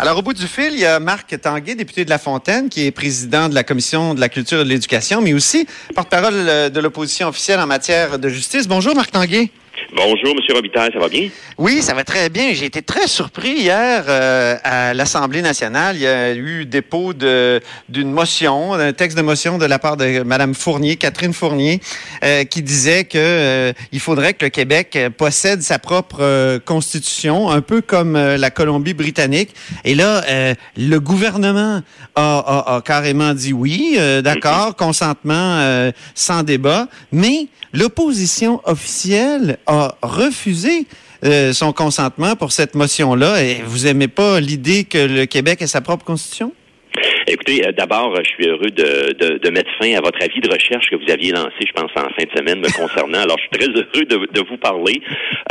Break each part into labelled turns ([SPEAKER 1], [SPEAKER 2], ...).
[SPEAKER 1] Alors, au bout du fil, il y a Marc Tanguay, député de La Fontaine, qui est président de la Commission de la culture et de l'éducation, mais aussi porte-parole euh, de l'opposition officielle en matière de justice. Bonjour, Marc Tanguay.
[SPEAKER 2] Bonjour, M. Robitaille, ça va bien?
[SPEAKER 1] Oui, ça va très bien. J'ai été très surpris hier euh, à l'Assemblée nationale. Il y a eu dépôt d'une motion, d'un texte de motion de la part de Mme Fournier, Catherine Fournier, euh, qui disait que euh, il faudrait que le Québec possède sa propre constitution, un peu comme la Colombie-Britannique. Et là, le gouvernement a, a, carrément dit oui, d'accord, consentement sans débat, mais l'opposition officielle a refusé euh, son consentement pour cette motion-là. Et vous aimez pas l'idée que le Québec ait sa propre constitution?
[SPEAKER 2] Écoutez, euh, d'abord, je suis heureux de, de, mettre fin à votre avis de recherche que vous aviez lancé, je pense, en fin de semaine me concernant. Alors, je suis très heureux de, de vous parler.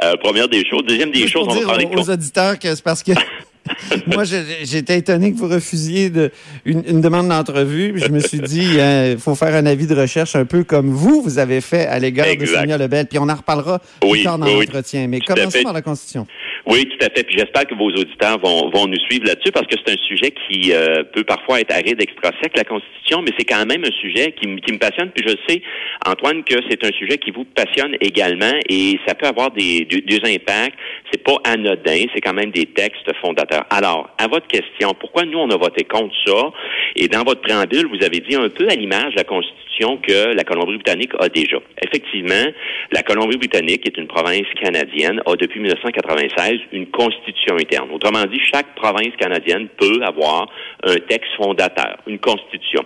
[SPEAKER 2] Euh, première des choses. Deuxième des choses,
[SPEAKER 1] on va parler aux, aux auditeurs que c'est parce que Moi, j'étais étonné que vous refusiez de, une, demande d'entrevue. Je me suis dit, il hein, faut faire un avis de recherche un peu comme vous, vous avez fait à l'égard de Sonia Lebel. Puis on en reparlera plus tard dans l'entretien. Mais commençons par la Constitution.
[SPEAKER 2] Oui, tout à fait. Puis j'espère que vos auditeurs vont, vont nous suivre là-dessus parce que c'est un sujet qui euh, peut parfois être aride, extra sec, la Constitution, mais c'est quand même un sujet qui, qui, me passionne. Puis je sais, Antoine, que c'est un sujet qui vous passionne également et ça peut avoir des, des, des impacts. C'est pas anodin, c'est quand même des textes fondateurs. Alors, à votre question, pourquoi nous on a voté contre ça? Et dans votre préambule, vous avez dit un peu à l'image de la Constitution que la Colombie-Britannique a déjà. Effectivement, la Colombie-Britannique, est une province canadienne, a depuis 1996 une constitution interne. Autrement dit, chaque province canadienne peut avoir un texte fondateur, une constitution.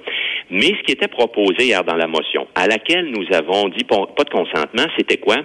[SPEAKER 2] Mais ce qui était proposé hier dans la motion, à laquelle nous avons dit pas de consentement, c'était quoi?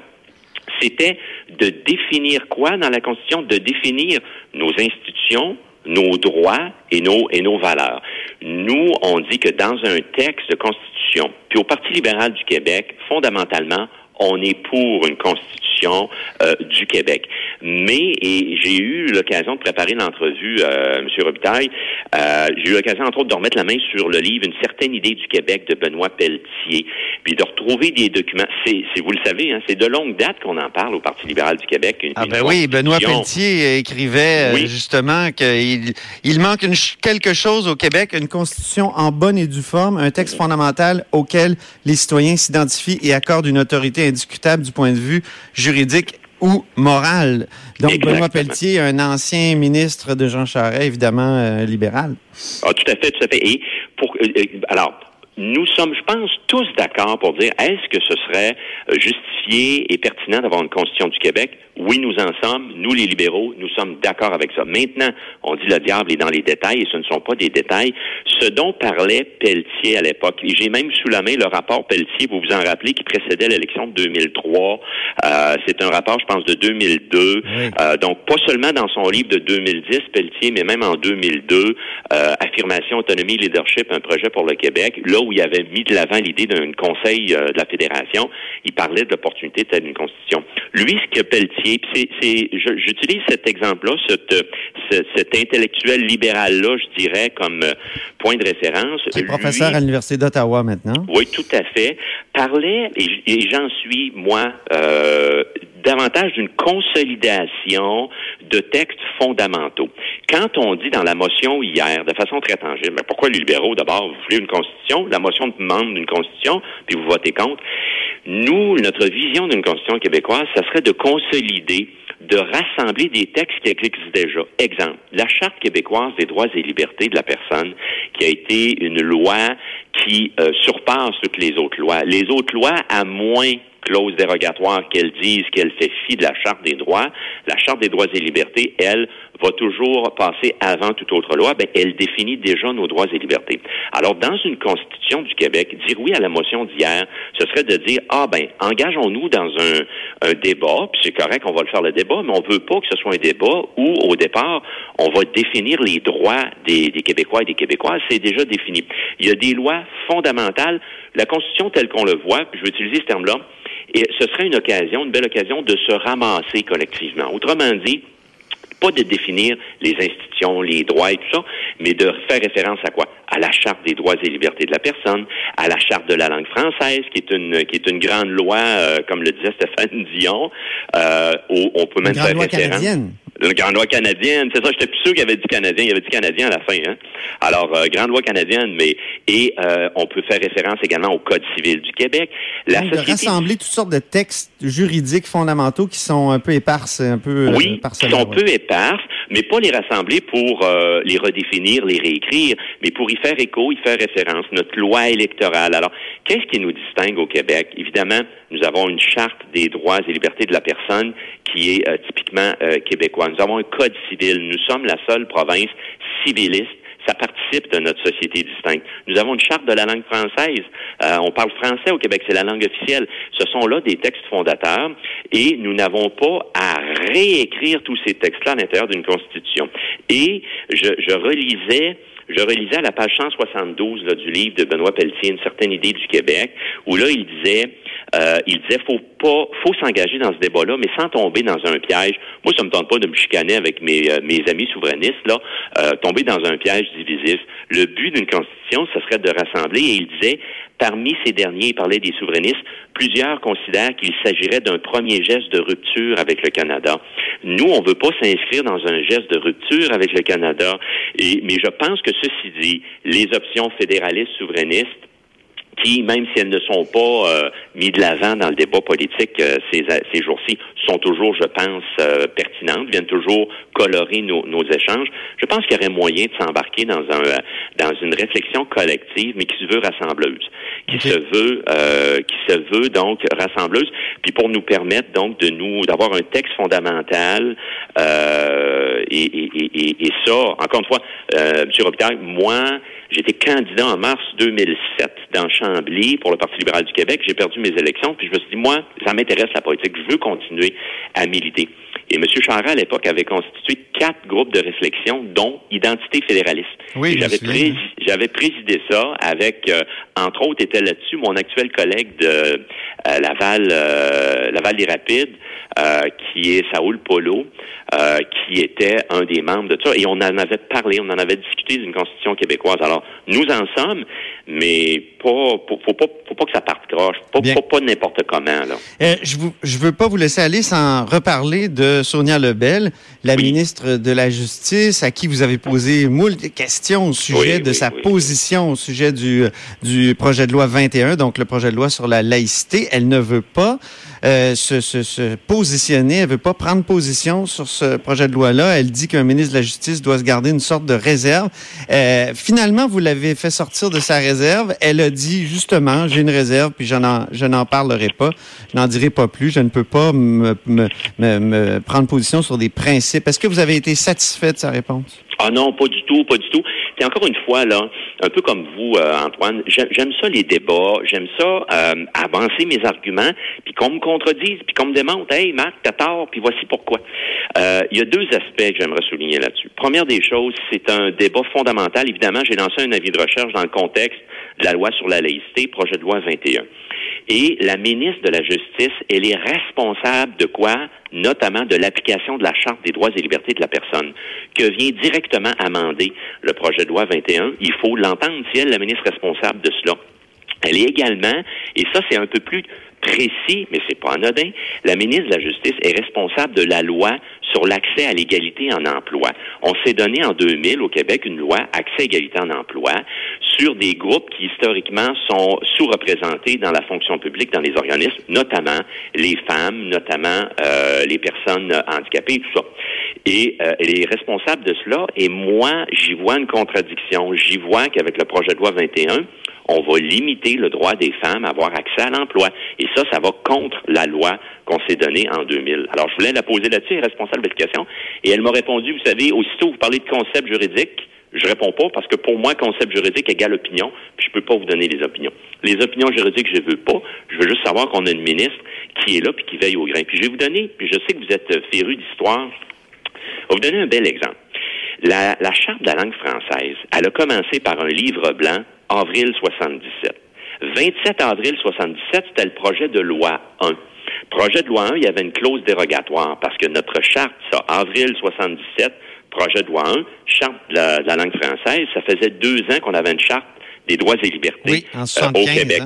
[SPEAKER 2] C'était de définir quoi dans la Constitution? De définir nos institutions, nos droits et nos, et nos valeurs. Nous, on dit que dans un texte de Constitution, puis au Parti libéral du Québec, fondamentalement, on est pour une constitution euh, du Québec. Mais, et j'ai eu l'occasion de préparer l'entrevue, euh, M. Robitaille, euh, j'ai eu l'occasion, entre autres, de remettre la main sur le livre Une certaine idée du Québec de Benoît Pelletier, puis de retrouver des documents. C'est, vous le savez, hein, c'est de longue date qu'on en parle au Parti libéral du Québec.
[SPEAKER 1] ah ben oui, Benoît Pelletier écrivait euh, justement qu'il il manque une, quelque chose au Québec, une constitution en bonne et due forme, un texte fondamental auquel les citoyens s'identifient et accordent une autorité indiscutable du point de vue juridique ou moral. Donc, Benoît Pelletier, un ancien ministre de Jean Charest, évidemment euh, libéral.
[SPEAKER 2] Ah, tout à fait, tout à fait. Et pour, euh, euh, alors, nous sommes, je pense, tous d'accord pour dire est-ce que ce serait justifié et pertinent d'avoir une constitution du Québec? Oui, nous en sommes. Nous, les libéraux, nous sommes d'accord avec ça. Maintenant, on dit le diable est dans les détails et ce ne sont pas des détails. Ce dont parlait Pelletier à l'époque, et j'ai même sous la main le rapport Pelletier, vous vous en rappelez, qui précédait l'élection de 2003. Euh, c'est un rapport, je pense, de 2002. Euh, donc, pas seulement dans son livre de 2010, Pelletier, mais même en 2002, euh, Affirmation, autonomie, leadership, un projet pour le Québec, là où il avait mis de l'avant l'idée d'un conseil de la fédération, il parlait de l'opportunité de une constitution. Lui, ce que Pelletier c'est, j'utilise cet exemple-là, cet, intellectuel libéral-là, je dirais, comme euh, point de référence.
[SPEAKER 1] Qui est professeur à l'Université d'Ottawa maintenant.
[SPEAKER 2] Oui, tout à fait. Parlait, et, j'en suis, moi, euh, davantage d'une consolidation de textes fondamentaux. Quand on dit dans la motion hier, de façon très tangible, mais pourquoi les libéraux, d'abord, vous voulez une constitution, la motion demande une constitution, puis vous votez contre. Nous, notre vision d'une constitution québécoise, ça serait de consolider de rassembler des textes qui existent déjà. Exemple, la Charte québécoise des droits et libertés de la personne, qui a été une loi qui euh, surpasse toutes les autres lois. Les autres lois, à moins clause dérogatoire qu'elle dise qu'elle fait fi de la Charte des droits, la Charte des droits et libertés, elle, va toujours passer avant toute autre loi, ben, elle définit déjà nos droits et libertés. Alors, dans une constitution du Québec, dire oui à la motion d'hier, ce serait de dire, ah ben, engageons-nous dans un, débat, puis c'est correct, on va le faire le débat, mais on veut pas que ce soit un débat où, au départ, on va définir les droits des, des Québécois et des Québécoises. C'est déjà défini. Il y a des lois fondamentales. La Constitution telle qu'on le voit, je vais utiliser ce terme-là, et ce serait une occasion, une belle occasion de se ramasser collectivement. Autrement dit, pas de définir les institutions, les droits et tout ça, mais de faire référence à quoi? À la Charte des droits et libertés de la personne, à la Charte de la langue française, qui est une qui est une grande loi, euh, comme le disait Stéphane Dion.
[SPEAKER 1] Euh, où on peut même faire référence. Canadienne.
[SPEAKER 2] La grande loi canadienne, c'est ça, j'étais plus sûr qu'il y avait du canadien, il y avait du canadien à la fin. Hein? Alors, euh, grande loi canadienne, mais et euh, on peut faire référence également au Code civil du Québec.
[SPEAKER 1] La Donc, société... de rassembler toutes sortes de textes juridiques fondamentaux qui sont un peu éparses, un peu
[SPEAKER 2] euh, oui, qui sont un peu éparses, mais pas les rassembler pour euh, les redéfinir, les réécrire, mais pour y faire écho, y faire référence. Notre loi électorale. Alors, qu'est-ce qui nous distingue au Québec? Évidemment, nous avons une charte des droits et libertés de la personne qui est euh, typiquement euh, québécois. Nous avons un code civil. Nous sommes la seule province civiliste ça participe de notre société distincte. Nous avons une charte de la langue française. Euh, on parle français au Québec, c'est la langue officielle. Ce sont là des textes fondateurs et nous n'avons pas à réécrire tous ces textes-là à l'intérieur d'une constitution. Et je, je relisais je relisais à la page 172 là, du livre de Benoît Pelletier une certaine idée du Québec, où là, il disait euh, il disait faut pas faut s'engager dans ce débat-là, mais sans tomber dans un piège. Moi, ça me tente pas de me chicaner avec mes, euh, mes amis souverainistes, là, euh, tomber dans un piège divisif. Le but d'une constitution, ce serait de rassembler, et il disait, parmi ces derniers, il parlait des souverainistes, plusieurs considèrent qu'il s'agirait d'un premier geste de rupture avec le Canada. Nous, on veut pas s'inscrire dans un geste de rupture avec le Canada, et, mais je pense que ceci dit, les options fédéralistes souverainistes qui, même si elles ne sont pas euh, mises de l'avant dans le débat politique euh, ces, ces jours-ci, sont toujours, je pense, euh, pertinentes, viennent toujours colorer nos, nos échanges. Je pense qu'il y aurait moyen de s'embarquer dans un dans une réflexion collective, mais qui se veut rassembleuse, qui se veut qui se veut donc rassembleuse, puis pour nous permettre donc de nous d'avoir un texte fondamental et, et, et, et, ça, encore une fois, M. Robitaille, moi, J'étais candidat en mars 2007 dans Chambly pour le Parti libéral du Québec. J'ai perdu mes élections, puis je me suis dit, moi, ça m'intéresse la politique. Je veux continuer à militer. Et M. Charest, à l'époque, avait constitué quatre groupes de réflexion, dont Identité fédéraliste.
[SPEAKER 1] Oui,
[SPEAKER 2] j'avais, présidé ça avec, euh, entre autres, était là-dessus mon actuel collègue de euh, Laval, euh, Laval des Rapides, qui est Saoul Polo, qui était un des membres de ça. Et on en avait parlé, on en avait discuté d'une constitution québécoise. Alors, nous en sommes, mais pas, faut, pas, faut pas que ça parte croche, pas, pas, n'importe comment. Là.
[SPEAKER 1] je ne je veux pas vous laisser aller sans reparler de Sonia Lebel, la ministre de la Justice, à qui vous avez posé moult questions au sujet de sa position au sujet du, du projet de loi 21, donc le projet de loi sur la laïcité. Elle ne veut pas euh, se, se, se, positionner, elle veut pas prendre position sur ce projet de loi-là. Elle dit qu'un ministre de la Justice doit se garder une sorte de réserve. Euh, finalement, vous l'avez fait sortir de sa réserve. Elle a dit justement, j'ai une réserve, puis je n'en, je n'en parlerai pas, je n'en dirai pas plus. Je ne peux pas me, me, me prendre position sur des principes. Est-ce que vous avez été satisfait de sa réponse?
[SPEAKER 2] Ah non, pas du tout, pas du tout. Et encore une fois, là, un peu comme vous, euh, Antoine, j'aime ça les débats, j'aime ça euh, avancer mes arguments, puis qu'on me contredise, puis qu'on me démontre, hey Marc, t'as tort, puis voici pourquoi. Euh, il y a deux aspects que j'aimerais souligner là-dessus. Première des choses, c'est un débat fondamental. Évidemment, j'ai lancé un avis de recherche dans le contexte de la loi sur la laïcité, projet de loi 21. Et la ministre de la Justice, elle est responsable de quoi? Notamment de l'application de la Charte des droits et libertés de la personne, que vient directement amender le projet de loi 21. Il faut l'entendre, si elle, la ministre responsable de cela. Elle est également, et ça c'est un peu plus précis, mais c'est pas anodin, la ministre de la Justice est responsable de la loi sur l'accès à l'égalité en emploi. On s'est donné en 2000 au Québec une loi accès à égalité en emploi sur des groupes qui historiquement sont sous-représentés dans la fonction publique, dans les organismes, notamment les femmes, notamment euh, les personnes handicapées, tout ça. Et euh, elle est responsable de cela. Et moi, j'y vois une contradiction. J'y vois qu'avec le projet de loi 21, on va limiter le droit des femmes à avoir accès à l'emploi. Et ça, ça va contre la loi qu'on s'est donnée en 2000. Alors, je voulais la poser là-dessus, responsable d'éducation, et elle m'a répondu, vous savez, aussitôt vous parlez de concept juridique, je réponds pas parce que pour moi, concept juridique égale opinion, puis je peux pas vous donner les opinions. Les opinions juridiques, je veux pas. Je veux juste savoir qu'on a une ministre qui est là puis qui veille au grain. Puis je vais vous donner, puis je sais que vous êtes féru d'histoire, je vais vous donner un bel exemple. La, la Charte de la langue française, elle a commencé par un livre blanc, avril 77. 27 avril 77, c'était le projet de loi 1. Projet de loi 1, il y avait une clause dérogatoire parce que notre charte, ça, avril 77, projet de loi 1, charte de la, langue française, ça faisait deux ans qu'on avait une charte des droits et libertés
[SPEAKER 1] euh, au Québec.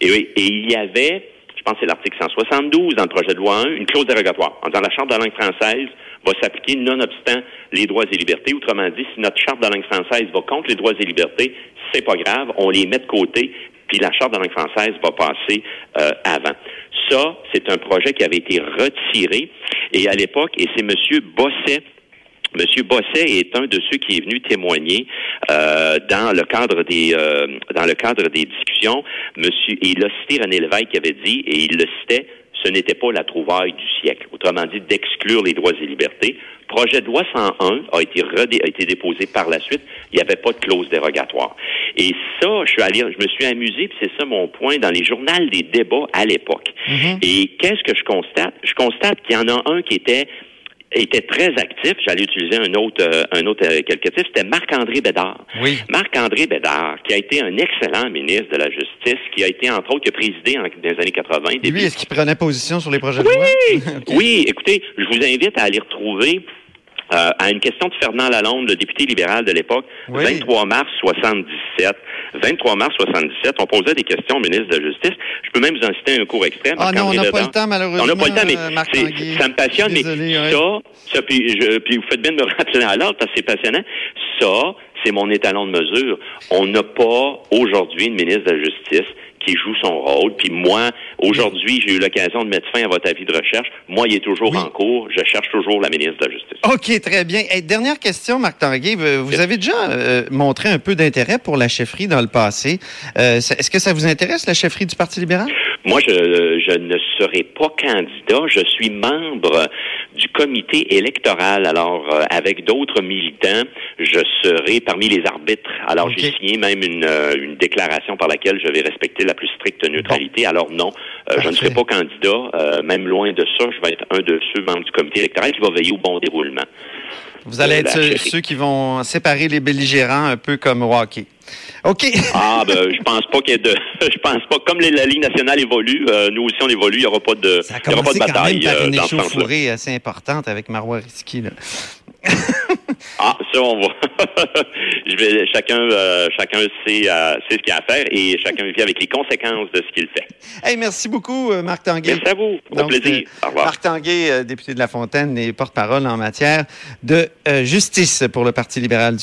[SPEAKER 2] et, oui, et il y avait pense que c'est l'article 172 dans le projet de loi 1, une clause dérogatoire en disant la Charte de la langue française va s'appliquer nonobstant les droits et libertés. Autrement dit, si notre Charte de la langue française va contre les droits et libertés, c'est pas grave, on les met de côté, puis la Charte de la langue française va passer euh, avant. Ça, c'est un projet qui avait été retiré, et à l'époque, et c'est M. Bosset Monsieur Bosset est un de ceux qui est venu témoigner euh, dans le cadre des euh, dans le cadre des discussions. Monsieur, et il a cité René Lévesque qui avait dit, et il le citait, ce n'était pas la trouvaille du siècle. Autrement dit, d'exclure les droits et libertés. Projet de loi 101 a été, a été déposé par la suite. Il n'y avait pas de clause dérogatoire. Et ça, je suis allé, je me suis amusé, puis c'est ça mon point, dans les journaux des débats à l'époque. Mm-hmm. Et qu'est-ce que je constate? Je constate qu'il y en a un qui était était très actif. J'allais utiliser un autre, euh, un autre euh, qualificatif. C'était Marc-André Bédard.
[SPEAKER 1] Oui.
[SPEAKER 2] Marc-André Bédard, qui a été un excellent ministre de la Justice, qui a été, entre autres, qui a présidé en, dans les années 80.
[SPEAKER 1] Lui, est-ce qu'il prenait position sur les projets de
[SPEAKER 2] loi? Oui! Oui, écoutez, je vous invite à aller retrouver euh, à une question de Fernand Lalonde, le député libéral de l'époque, 23 mars 77. 23 mars 77, on posait des questions au ministre de la Justice. Je peux même vous en citer un court extrait.
[SPEAKER 1] Ah non, on n'a pas le temps, malheureusement. On n'a pas le temps,
[SPEAKER 2] mais ça me passionne. mais ça, ça puis, je, puis, vous faites bien de me rappeler à l'ordre parce que c'est passionnant. Ça, c'est mon étalon de mesure. On n'a pas aujourd'hui une ministre de la Justice qui joue son rôle. Puis moi, aujourd'hui, j'ai eu l'occasion de mettre fin à votre avis de recherche. Moi, il est toujours en cours. Je cherche toujours la ministre de la Justice.
[SPEAKER 1] OK, très bien. Et dernière question, Marc Tanguay. Vous avez déjà euh, montré un peu d'intérêt pour la chefferie dans le passé. Euh, est-ce que ça vous intéresse, la chefferie du Parti libéral?
[SPEAKER 2] Moi, je, je ne serai pas candidat. Je suis membre du comité électoral. Alors, euh, avec d'autres militants, je serai parmi les arbitres. Alors, j'ai signé même une, une déclaration par laquelle je vais respecter la plus stricte neutralité. Alors non, euh, je ne serai pas candidat. Euh, même loin de ça, je vais être un de ceux membres du comité électoral qui va veiller au bon déroulement.
[SPEAKER 1] Vous allez être ceux, qui vont séparer les belligérants un peu comme au hockey. OK.
[SPEAKER 2] ah, ben, je pense pas qu'il y ait de. Je pense pas. Comme la Ligue nationale évolue, euh, nous aussi on évolue, il n'y aura pas de,
[SPEAKER 1] il y aura pas de bataille. Ça a quand même par une échauffourée assez importante avec Marois Risky. Là.
[SPEAKER 2] ah, ça, on va. je vais, chacun, euh, chacun sait, euh, sait ce qu'il a à faire et chacun vit avec les conséquences de ce qu'il fait.
[SPEAKER 1] Hey, merci beaucoup, euh, Marc Tanguay.
[SPEAKER 2] Merci à vous. Au plaisir. Au revoir.
[SPEAKER 1] Marc Tanguay, député de La Fontaine et porte-parole en matière de justice pour le Parti libéral du Québec.